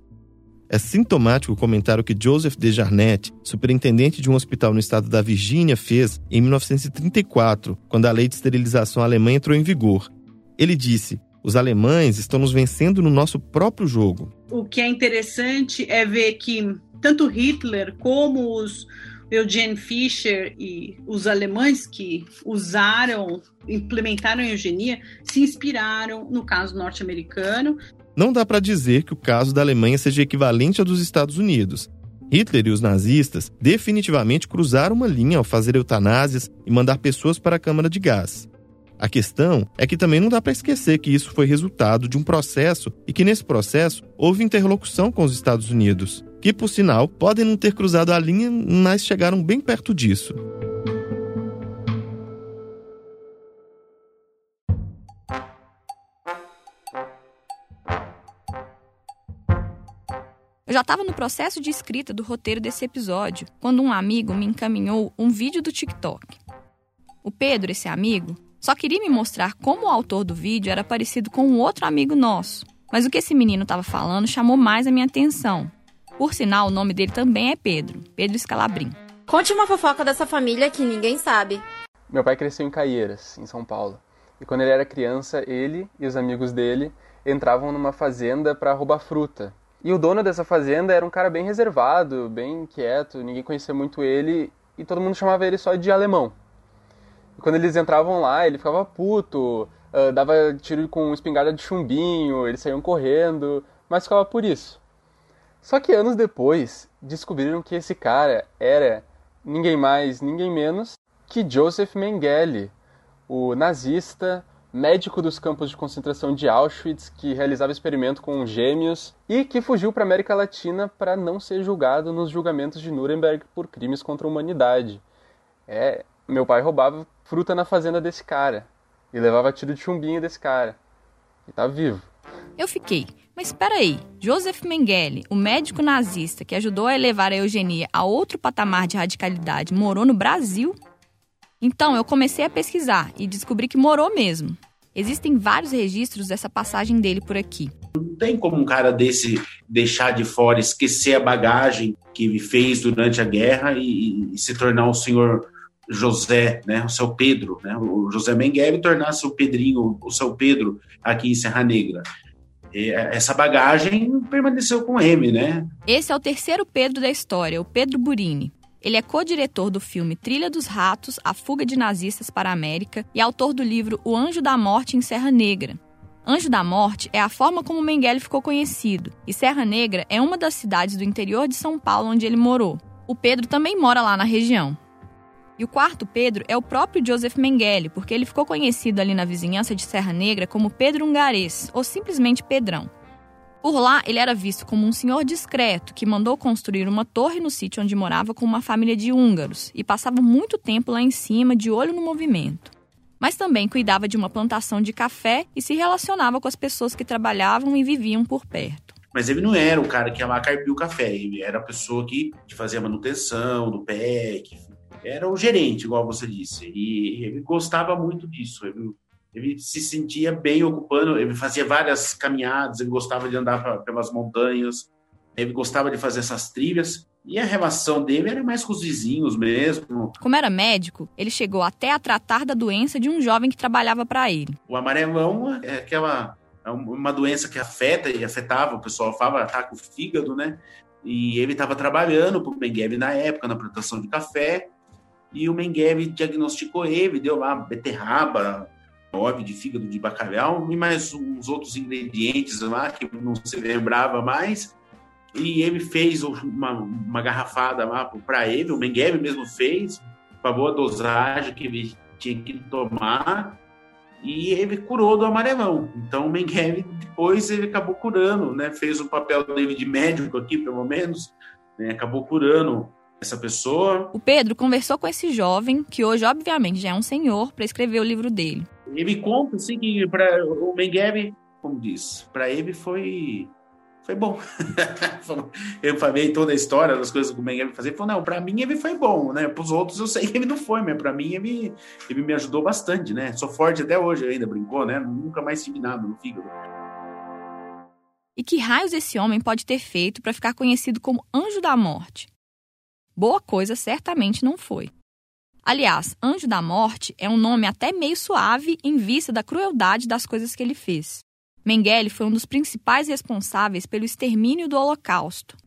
É sintomático o comentário que Joseph Desjarnet, superintendente de um hospital no estado da Virgínia, fez em 1934, quando a lei de esterilização alemã entrou em vigor. Ele disse: Os alemães estão nos vencendo no nosso próprio jogo o que é interessante é ver que tanto Hitler como os Eugene Fischer e os alemães que usaram, implementaram a eugenia, se inspiraram no caso norte-americano. Não dá para dizer que o caso da Alemanha seja equivalente ao dos Estados Unidos. Hitler e os nazistas definitivamente cruzaram uma linha ao fazer eutanásias e mandar pessoas para a câmara de gás. A questão é que também não dá para esquecer que isso foi resultado de um processo e que nesse processo houve interlocução com os Estados Unidos, que por sinal podem não ter cruzado a linha, mas chegaram bem perto disso. Eu já estava no processo de escrita do roteiro desse episódio quando um amigo me encaminhou um vídeo do TikTok. O Pedro, esse amigo, Só queria me mostrar como o autor do vídeo era parecido com um outro amigo nosso. Mas o que esse menino estava falando chamou mais a minha atenção. Por sinal, o nome dele também é Pedro, Pedro Scalabrin. Conte uma fofoca dessa família que ninguém sabe. Meu pai cresceu em Caieiras, em São Paulo. E quando ele era criança, ele e os amigos dele entravam numa fazenda para roubar fruta. E o dono dessa fazenda era um cara bem reservado, bem quieto, ninguém conhecia muito ele e todo mundo chamava ele só de alemão. E quando eles entravam lá, ele ficava puto, uh, dava tiro com espingarda de chumbinho, eles saíam correndo, mas ficava por isso. Só que anos depois, descobriram que esse cara era ninguém mais, ninguém menos que Joseph Mengele, o nazista, médico dos campos de concentração de Auschwitz, que realizava experimento com gêmeos e que fugiu para a América Latina para não ser julgado nos julgamentos de Nuremberg por crimes contra a humanidade. É, meu pai roubava fruta na fazenda desse cara e levava tiro de chumbinho desse cara. E tá vivo. Eu fiquei. Mas espera aí, Joseph Mengele, o médico nazista que ajudou a elevar a eugenia a outro patamar de radicalidade, morou no Brasil? Então eu comecei a pesquisar e descobri que morou mesmo. Existem vários registros dessa passagem dele por aqui. Não tem como um cara desse deixar de fora, esquecer a bagagem que ele fez durante a guerra e, e se tornar o senhor José, né, o seu Pedro, né, o José Mengele tornar-se o Pedrinho, o seu Pedro aqui em Serra Negra. E essa bagagem permaneceu com ele, né? Esse é o terceiro Pedro da história, o Pedro Burini. Ele é co-diretor do filme Trilha dos Ratos, A Fuga de Nazistas para a América e autor do livro O Anjo da Morte em Serra Negra. Anjo da Morte é a forma como Mengele ficou conhecido, e Serra Negra é uma das cidades do interior de São Paulo onde ele morou. O Pedro também mora lá na região. E o quarto Pedro é o próprio Joseph Mengele, porque ele ficou conhecido ali na vizinhança de Serra Negra como Pedro Hungarês, ou simplesmente Pedrão. Por lá, ele era visto como um senhor discreto que mandou construir uma torre no sítio onde morava com uma família de húngaros e passava muito tempo lá em cima, de olho no movimento. Mas também cuidava de uma plantação de café e se relacionava com as pessoas que trabalhavam e viviam por perto. Mas ele não era o cara que ia lá carpir o café, ele era a pessoa que, fazia manutenção do que era o gerente, igual você disse, e ele gostava muito disso. Ele, ele se sentia bem ocupando, ele fazia várias caminhadas, ele gostava de andar pra, pelas montanhas, ele gostava de fazer essas trilhas. E a relação dele era mais com os vizinhos mesmo. Como era médico, ele chegou até a tratar da doença de um jovem que trabalhava para ele. O amarelão é aquela é uma doença que afeta e afetava, o pessoal falava, ataca o fígado, né? E ele estava trabalhando para o Mengele na época, na plantação de café, e o Mengele diagnosticou ele, deu lá beterraba, óleo de fígado de bacalhau e mais uns outros ingredientes lá que não se lembrava mais. E ele fez uma, uma garrafada lá para ele, o Mengele mesmo fez, com a boa dosagem que ele tinha que tomar, e ele curou do amarelão. Então o Mengele depois ele acabou curando, né? Fez o papel dele de médico aqui, pelo menos, né? acabou curando essa pessoa. O Pedro conversou com esse jovem, que hoje, obviamente, já é um senhor, para escrever o livro dele. Ele conta assim que para o Mengele, como diz, para ele foi foi bom. [laughs] eu falei toda a história das coisas que o Mengele fazia. Ele falou, não, para mim ele foi bom, né? Para os outros eu sei que ele não foi, mas para mim ele, ele me ajudou bastante, né? Sou forte até hoje ainda, brincou, né? Nunca mais tive nada no fígado. E que raios esse homem pode ter feito para ficar conhecido como Anjo da Morte? Boa coisa certamente não foi. Aliás, Anjo da Morte é um nome até meio suave em vista da crueldade das coisas que ele fez. Mengele foi um dos principais responsáveis pelo extermínio do Holocausto.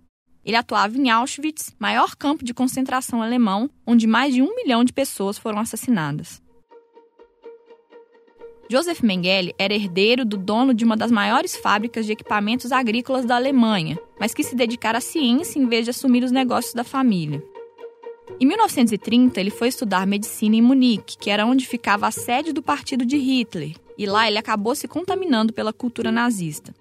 Ele atuava em Auschwitz, maior campo de concentração alemão, onde mais de um milhão de pessoas foram assassinadas. Joseph Mengele era herdeiro do dono de uma das maiores fábricas de equipamentos agrícolas da Alemanha, mas que se dedicara à ciência em vez de assumir os negócios da família. Em 1930, ele foi estudar medicina em Munique, que era onde ficava a sede do partido de Hitler, e lá ele acabou se contaminando pela cultura nazista.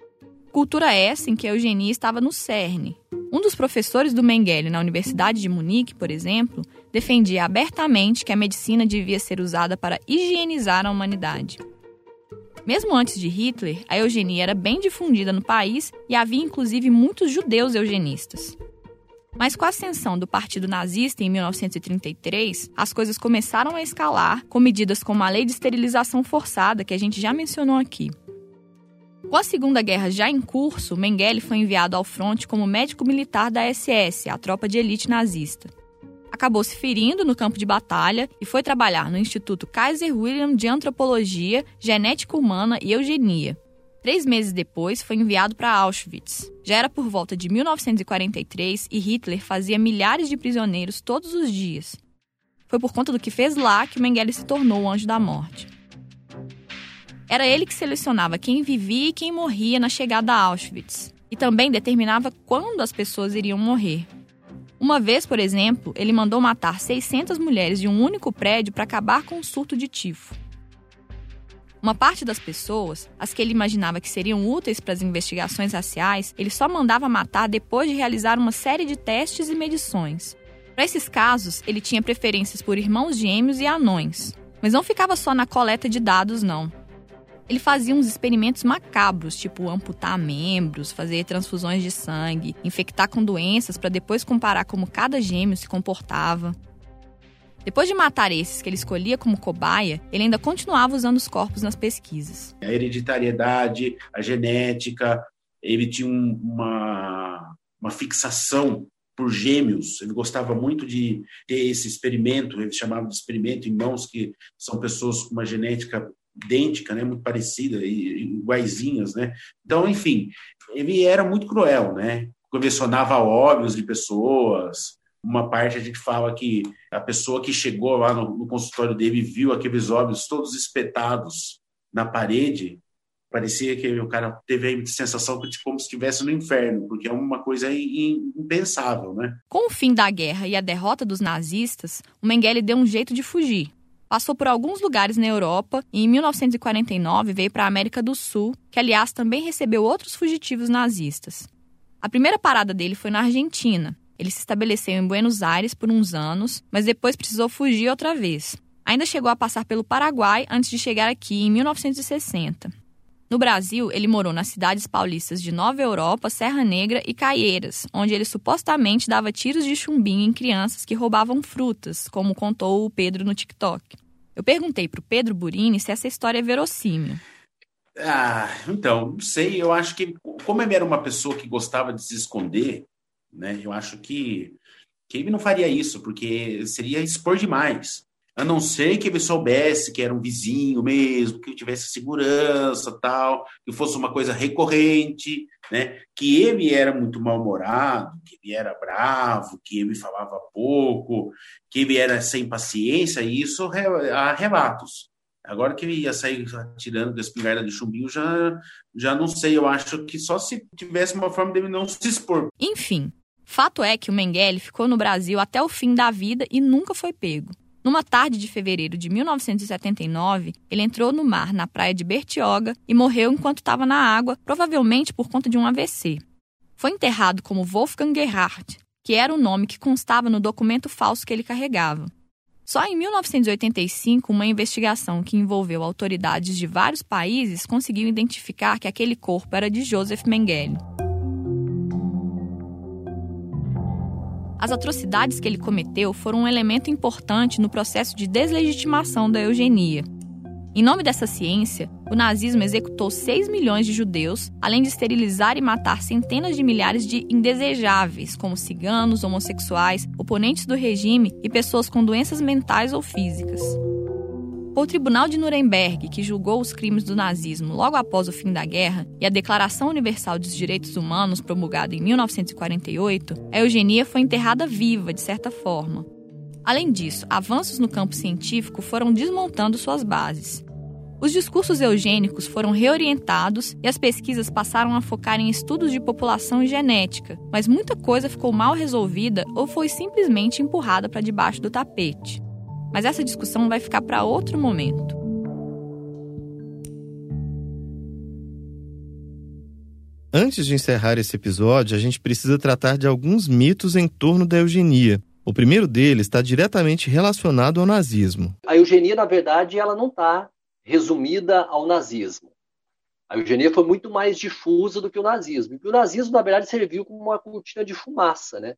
Cultura essa em que a eugenia estava no cerne. Um dos professores do Mengele na Universidade de Munique, por exemplo, defendia abertamente que a medicina devia ser usada para higienizar a humanidade. Mesmo antes de Hitler, a eugenia era bem difundida no país e havia inclusive muitos judeus eugenistas. Mas com a ascensão do Partido Nazista em 1933, as coisas começaram a escalar com medidas como a Lei de Esterilização Forçada, que a gente já mencionou aqui. Com a Segunda Guerra já em curso, Mengele foi enviado ao fronte como médico militar da SS, a tropa de elite nazista. Acabou se ferindo no campo de batalha e foi trabalhar no Instituto Kaiser Wilhelm de Antropologia, Genética Humana e Eugenia, Três meses depois, foi enviado para Auschwitz. Já era por volta de 1943 e Hitler fazia milhares de prisioneiros todos os dias. Foi por conta do que fez lá que Mengele se tornou o anjo da morte. Era ele que selecionava quem vivia e quem morria na chegada a Auschwitz, e também determinava quando as pessoas iriam morrer. Uma vez, por exemplo, ele mandou matar 600 mulheres de um único prédio para acabar com o surto de tifo. Uma parte das pessoas, as que ele imaginava que seriam úteis para as investigações raciais, ele só mandava matar depois de realizar uma série de testes e medições. Para esses casos, ele tinha preferências por irmãos gêmeos e anões. Mas não ficava só na coleta de dados, não. Ele fazia uns experimentos macabros, tipo amputar membros, fazer transfusões de sangue, infectar com doenças para depois comparar como cada gêmeo se comportava. Depois de matar esses que ele escolhia como cobaia, ele ainda continuava usando os corpos nas pesquisas. A hereditariedade, a genética, ele tinha uma, uma fixação por gêmeos. Ele gostava muito de ter esse experimento, ele chamava de experimento em mãos, que são pessoas com uma genética idêntica, né, muito parecida, iguaizinhas, né? Então, enfim, ele era muito cruel, né? Colecionava óleos de pessoas, uma parte a gente fala que a pessoa que chegou lá no, no consultório dele viu aqueles óleos todos espetados na parede, parecia que o cara teve a sensação de como se estivesse no inferno, porque é uma coisa impensável, né? Com o fim da guerra e a derrota dos nazistas, o Mengele deu um jeito de fugir. Passou por alguns lugares na Europa e em 1949 veio para a América do Sul, que aliás também recebeu outros fugitivos nazistas. A primeira parada dele foi na Argentina, ele se estabeleceu em Buenos Aires por uns anos, mas depois precisou fugir outra vez. Ainda chegou a passar pelo Paraguai antes de chegar aqui em 1960. No Brasil, ele morou nas cidades paulistas de Nova Europa, Serra Negra e Caieiras, onde ele supostamente dava tiros de chumbinho em crianças que roubavam frutas, como contou o Pedro no TikTok. Eu perguntei para o Pedro Burini se essa história é verossímil. Ah, então, não sei. Eu acho que, como ele era uma pessoa que gostava de se esconder, né? Eu acho que, ele não faria isso, porque seria expor demais. A não ser que ele soubesse que era um vizinho mesmo, que tivesse segurança, tal, que fosse uma coisa recorrente, né? Que ele era muito mal-humorado, que ele era bravo, que ele falava pouco, que ele era sem paciência, e isso há relatos. Agora que ele ia sair tirando da espingarda de chumbinho, já, já não sei. Eu acho que só se tivesse uma forma dele não se expor. Enfim, Fato é que o Mengele ficou no Brasil até o fim da vida e nunca foi pego. Numa tarde de fevereiro de 1979, ele entrou no mar na praia de Bertioga e morreu enquanto estava na água, provavelmente por conta de um AVC. Foi enterrado como Wolfgang Gerhardt, que era o nome que constava no documento falso que ele carregava. Só em 1985, uma investigação que envolveu autoridades de vários países conseguiu identificar que aquele corpo era de Joseph Mengele. As atrocidades que ele cometeu foram um elemento importante no processo de deslegitimação da eugenia. Em nome dessa ciência, o nazismo executou 6 milhões de judeus, além de esterilizar e matar centenas de milhares de indesejáveis, como ciganos, homossexuais, oponentes do regime e pessoas com doenças mentais ou físicas. O Tribunal de Nuremberg, que julgou os crimes do nazismo logo após o fim da guerra, e a Declaração Universal dos Direitos Humanos, promulgada em 1948, a eugenia foi enterrada viva, de certa forma. Além disso, avanços no campo científico foram desmontando suas bases. Os discursos eugênicos foram reorientados e as pesquisas passaram a focar em estudos de população e genética, mas muita coisa ficou mal resolvida ou foi simplesmente empurrada para debaixo do tapete. Mas essa discussão vai ficar para outro momento. Antes de encerrar esse episódio, a gente precisa tratar de alguns mitos em torno da eugenia. O primeiro deles está diretamente relacionado ao nazismo. A eugenia, na verdade, ela não está resumida ao nazismo. A eugenia foi muito mais difusa do que o nazismo. E o nazismo, na verdade, serviu como uma cortina de fumaça, né?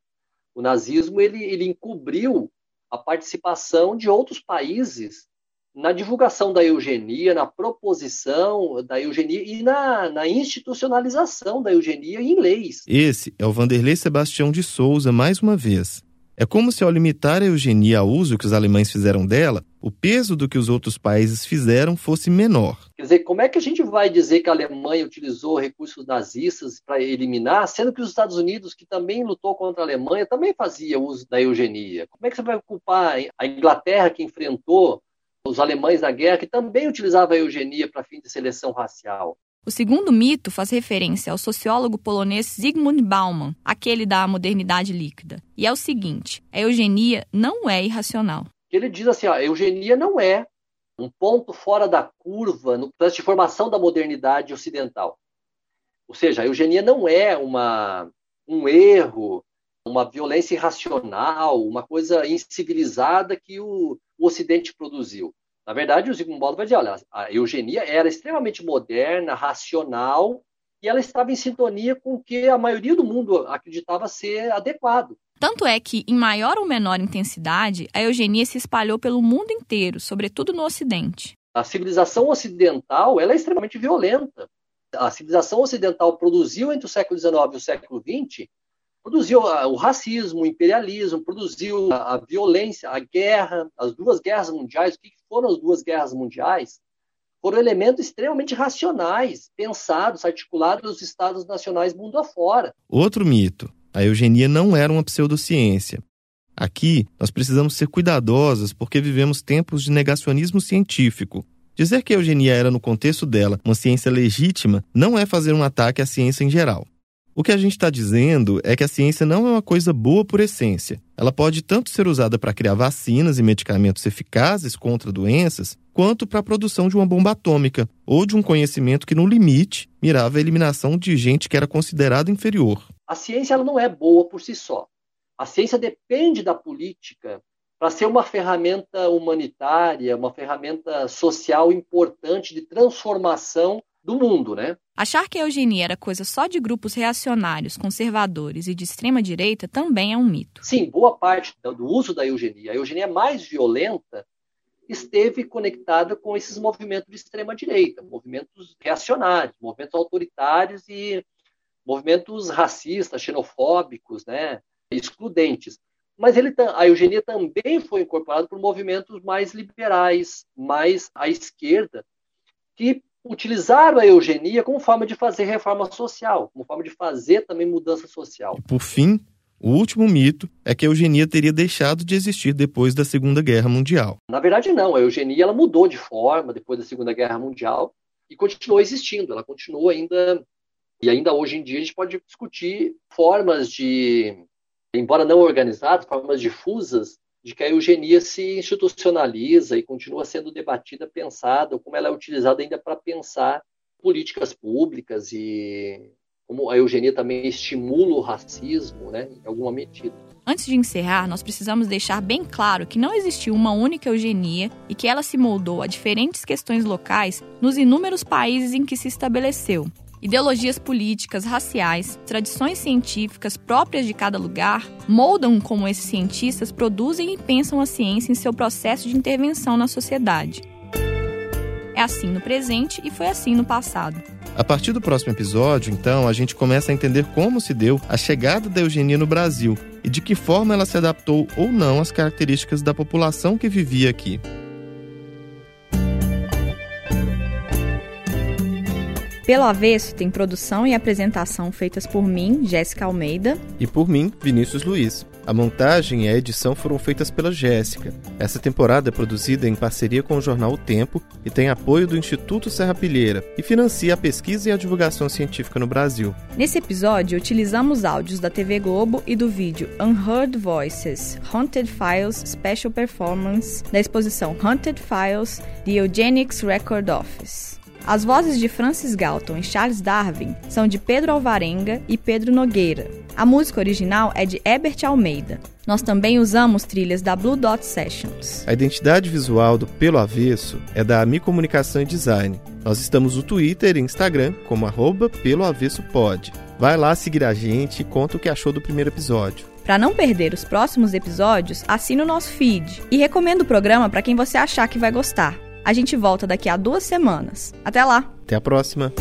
O nazismo ele, ele encobriu a participação de outros países na divulgação da eugenia, na proposição da eugenia e na, na, institucionalização da eugenia em leis. Esse é o Vanderlei Sebastião de Souza, mais uma vez. É como se, ao limitar a eugenia ao uso que os alemães fizeram dela, o peso do que os outros países fizeram fosse menor. Quer dizer, como é que a gente vai dizer que a Alemanha utilizou recursos nazistas para eliminar, sendo que os Estados Unidos, que também lutou contra a Alemanha, também fazia uso da eugenia? Como é que você vai culpar a Inglaterra, que enfrentou os alemães na guerra, que também utilizava a eugenia para fim de seleção racial? O segundo mito faz referência ao sociólogo polonês Zygmunt Bauman, aquele da modernidade líquida. E é o seguinte: a eugenia não é irracional. Ele diz assim: ó, a eugenia não é um ponto fora da curva no processo de formação da modernidade ocidental. Ou seja, a eugenia não é uma, um erro, uma violência irracional, uma coisa incivilizada que o, o Ocidente produziu. Na verdade, o Zygmunt Bauman vai dizer, olha, a eugenia era extremamente moderna, racional, e ela estava em sintonia com o que a maioria do mundo acreditava ser adequado. Tanto é que, em maior ou menor intensidade, a eugenia se espalhou pelo mundo inteiro, sobretudo no Ocidente. A civilização ocidental ela é extremamente violenta. A civilização ocidental produziu entre o século XIX e o século XX produziu o racismo, o imperialismo, produziu a, violência, a guerra, as duas guerras mundiais. O que foram as duas guerras mundiais? Foram elementos extremamente racionais, pensados, articulados nos estados nacionais mundo afora. Outro mito: a eugenia não era uma pseudociência. Aqui, nós precisamos ser cuidadosos porque vivemos tempos de negacionismo científico. Dizer que a eugenia era, no contexto dela, uma ciência legítima não é fazer um ataque à ciência em geral. O que a gente está dizendo é que a ciência não é uma coisa boa por essência. Ela pode tanto ser usada para criar vacinas e medicamentos eficazes contra doenças, quanto para a produção de uma bomba atômica ou de um conhecimento que, no limite, mirava a eliminação de gente que era considerada inferior. A ciência ela não é boa por si só. A ciência depende da política para ser uma ferramenta humanitária, uma ferramenta social importante de transformação do mundo, né? Achar que a eugenia era coisa só de grupos reacionários, conservadores e de extrema direita também é um mito. Sim, boa parte do uso da eugenia, a eugenia mais violenta, esteve conectada com esses movimentos de extrema direita, movimentos reacionários, movimentos autoritários e movimentos racistas, xenofóbicos, né, excludentes. Mas ele, a eugenia também foi incorporada por movimentos mais liberais, mais à esquerda, que utilizaram a eugenia como forma de fazer reforma social, como forma de fazer também mudança social. E por fim, o último mito é que a eugenia teria deixado de existir depois da Segunda Guerra Mundial. Na verdade, não. A eugenia ela mudou de forma depois da Segunda Guerra Mundial e continuou existindo. Ela continua ainda. E ainda hoje em dia a gente pode discutir formas de, embora não organizadas, formas difusas de que a eugenia se institucionaliza e continua sendo debatida, pensada, como ela é utilizada ainda para pensar políticas públicas e como a eugenia também estimula o racismo, né, em alguma medida. Antes de encerrar, nós precisamos deixar bem claro que não existiu uma única eugenia e que ela se moldou a diferentes questões locais nos inúmeros países em que se estabeleceu, Ideologias políticas, raciais, tradições científicas próprias de cada lugar moldam como esses cientistas produzem e pensam a ciência em seu processo de intervenção na sociedade. É assim no presente e foi assim no passado. A partir do próximo episódio, então, a gente começa a entender como se deu a chegada da eugenia no Brasil e de que forma ela se adaptou ou não às características da população que vivia aqui. Pelo Avesso tem produção e apresentação feitas por mim, Jéssica Almeida. E por mim, Vinícius Luiz. A montagem e a edição foram feitas pela Jéssica. Essa temporada é produzida em parceria com o jornal O Tempo e tem apoio do Instituto Serra Pilheira e financia a pesquisa e a divulgação científica no Brasil. Nesse episódio, utilizamos áudios da TV Globo e do vídeo Unheard Voices Haunted Files Special Performance da exposição Haunted Files The Eugenics Record Office. As vozes de Francis Galton e Charles Darwin são de Pedro Alvarenga e Pedro Nogueira. A música original é de Herbert Almeida. Nós também usamos trilhas da Blue Dot Sessions. A identidade visual do Pelo Avesso é da Mi Comunicação e Design. Nós estamos no Twitter e Instagram como arroba Pelo Avesso Pod. Vai lá seguir a gente e conta o que achou do primeiro episódio. Para não perder os próximos episódios, assine o nosso feed e recomenda o programa para quem você achar que vai gostar. A gente volta daqui a duas semanas. Até lá! Até a próxima!